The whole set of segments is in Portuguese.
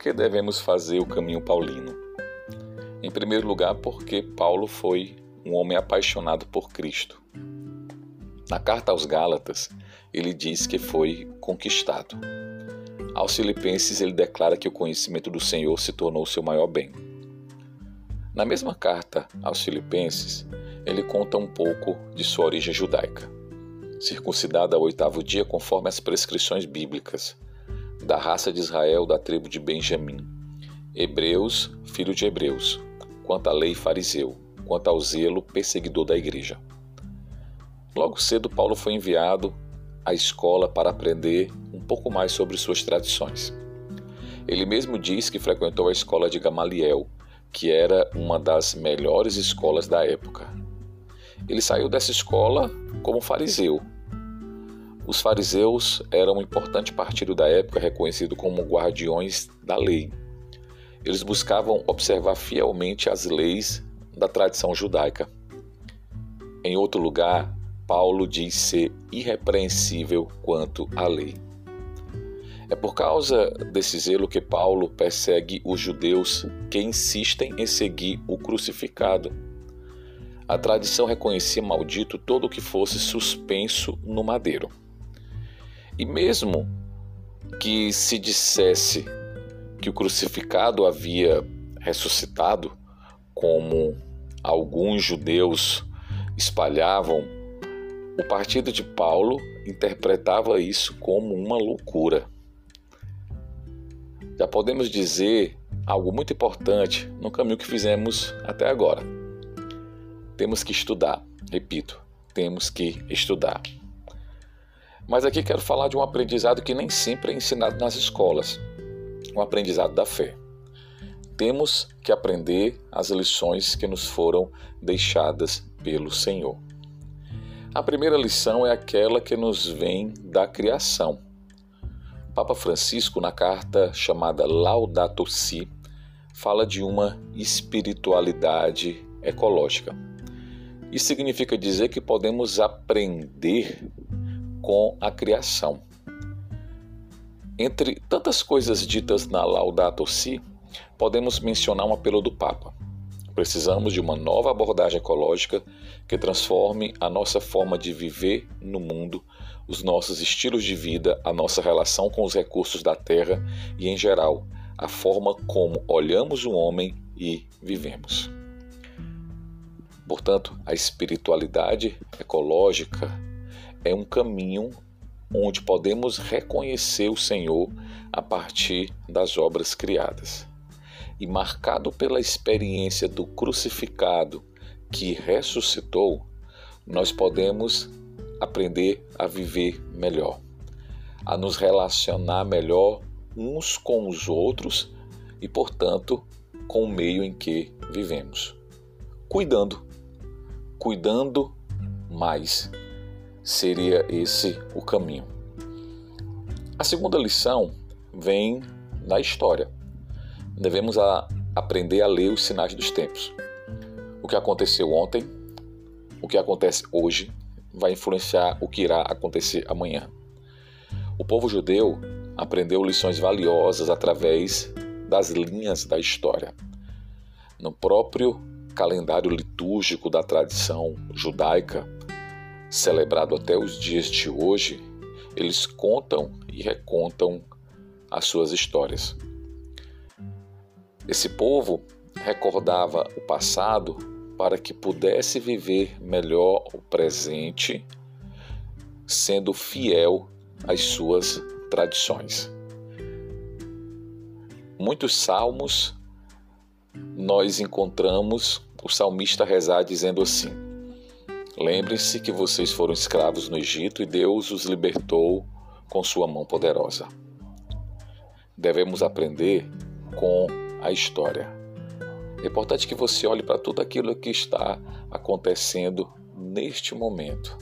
que devemos fazer o caminho paulino? Em primeiro lugar, porque Paulo foi um homem apaixonado por Cristo. Na carta aos Gálatas, ele diz que foi conquistado. Aos Filipenses, ele declara que o conhecimento do Senhor se tornou seu maior bem. Na mesma carta aos Filipenses, ele conta um pouco de sua origem judaica. Circuncidado ao oitavo dia, conforme as prescrições bíblicas, da raça de Israel, da tribo de Benjamim. Hebreus, filho de Hebreus, quanto à lei fariseu, quanto ao zelo perseguidor da igreja. Logo cedo, Paulo foi enviado à escola para aprender um pouco mais sobre suas tradições. Ele mesmo diz que frequentou a escola de Gamaliel, que era uma das melhores escolas da época. Ele saiu dessa escola como fariseu. Os fariseus eram um importante partido da época reconhecido como guardiões da lei. Eles buscavam observar fielmente as leis da tradição judaica. Em outro lugar, Paulo diz ser irrepreensível quanto à lei. É por causa desse zelo que Paulo persegue os judeus que insistem em seguir o crucificado. A tradição reconhecia maldito todo o que fosse suspenso no madeiro. E mesmo que se dissesse que o crucificado havia ressuscitado, como alguns judeus espalhavam o partido de Paulo interpretava isso como uma loucura. Já podemos dizer algo muito importante no caminho que fizemos até agora. Temos que estudar, repito, temos que estudar. Mas aqui quero falar de um aprendizado que nem sempre é ensinado nas escolas o aprendizado da fé. Temos que aprender as lições que nos foram deixadas pelo Senhor. A primeira lição é aquela que nos vem da criação. Papa Francisco, na carta chamada Laudato Si, fala de uma espiritualidade ecológica. Isso significa dizer que podemos aprender com a criação. Entre tantas coisas ditas na Laudato Si, podemos mencionar um apelo do Papa. Precisamos de uma nova abordagem ecológica que transforme a nossa forma de viver no mundo, os nossos estilos de vida, a nossa relação com os recursos da terra e, em geral, a forma como olhamos o homem e vivemos. Portanto, a espiritualidade ecológica é um caminho onde podemos reconhecer o Senhor a partir das obras criadas e marcado pela experiência do crucificado que ressuscitou, nós podemos aprender a viver melhor, a nos relacionar melhor uns com os outros e, portanto, com o meio em que vivemos. Cuidando, cuidando mais seria esse o caminho. A segunda lição vem da história devemos a aprender a ler os sinais dos tempos. O que aconteceu ontem, o que acontece hoje, vai influenciar o que irá acontecer amanhã. O povo judeu aprendeu lições valiosas através das linhas da história. No próprio calendário litúrgico da tradição judaica, celebrado até os dias de hoje, eles contam e recontam as suas histórias. Esse povo recordava o passado para que pudesse viver melhor o presente, sendo fiel às suas tradições. Muitos salmos nós encontramos o salmista rezar dizendo assim: Lembrem-se que vocês foram escravos no Egito e Deus os libertou com sua mão poderosa. Devemos aprender com a história. É importante que você olhe para tudo aquilo que está acontecendo neste momento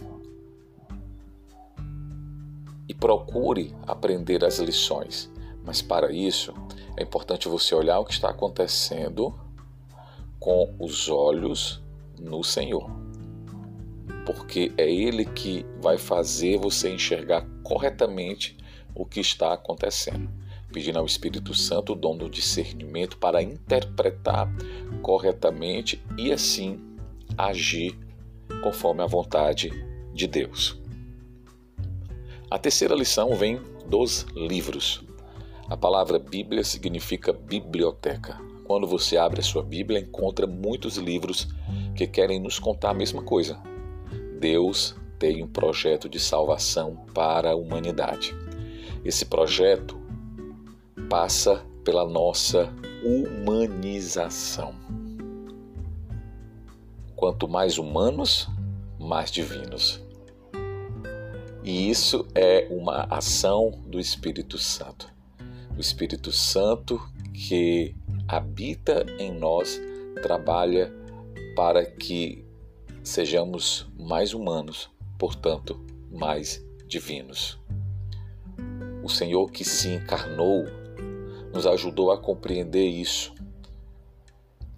e procure aprender as lições. Mas para isso, é importante você olhar o que está acontecendo com os olhos no Senhor. Porque é Ele que vai fazer você enxergar corretamente o que está acontecendo. pedindo ao Espírito Santo o dom do discernimento para interpretar corretamente e assim agir conforme a vontade de Deus. A terceira lição vem dos livros. A palavra Bíblia significa biblioteca. Quando você abre a sua Bíblia, encontra muitos livros que querem nos contar a mesma coisa. Deus tem um projeto de salvação para a humanidade. Esse projeto passa pela nossa humanização. Quanto mais humanos, mais divinos. E isso é uma ação do Espírito Santo. O Espírito Santo que habita em nós trabalha para que sejamos mais humanos, portanto, mais divinos. O Senhor que se encarnou nos ajudou a compreender isso,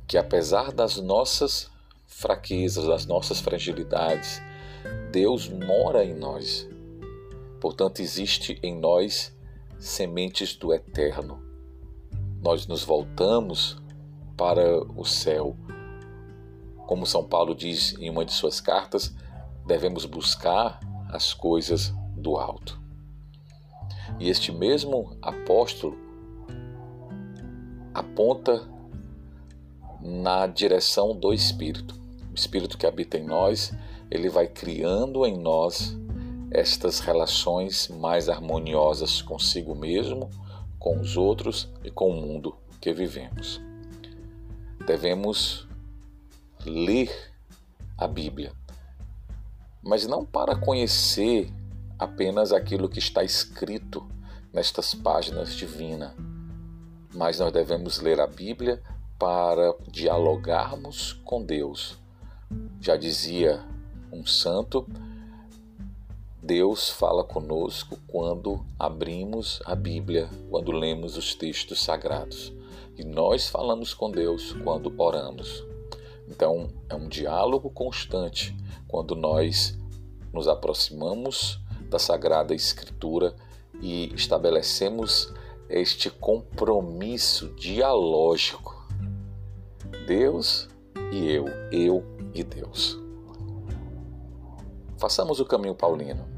que apesar das nossas fraquezas, das nossas fragilidades, Deus mora em nós. Portanto, existe em nós sementes do eterno. Nós nos voltamos para o céu. Como São Paulo diz em uma de suas cartas, devemos buscar as coisas do alto. E este mesmo apóstolo aponta na direção do Espírito. O Espírito que habita em nós, ele vai criando em nós estas relações mais harmoniosas consigo mesmo, com os outros e com o mundo que vivemos. Devemos ler a Bíblia, mas não para conhecer apenas aquilo que está escrito nestas páginas divinas, mas nós devemos ler a Bíblia para dialogarmos com Deus. Já dizia um santo, Deus fala conosco quando abrimos a Bíblia, quando lemos os textos sagrados. E nós falamos com Deus quando oramos. Então, é um diálogo constante quando nós nos aproximamos da Sagrada Escritura e estabelecemos este compromisso dialógico. Deus e eu, eu e Deus. Façamos o caminho paulino.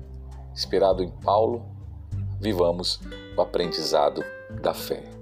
Inspirado em Paulo, vivamos o aprendizado da fé.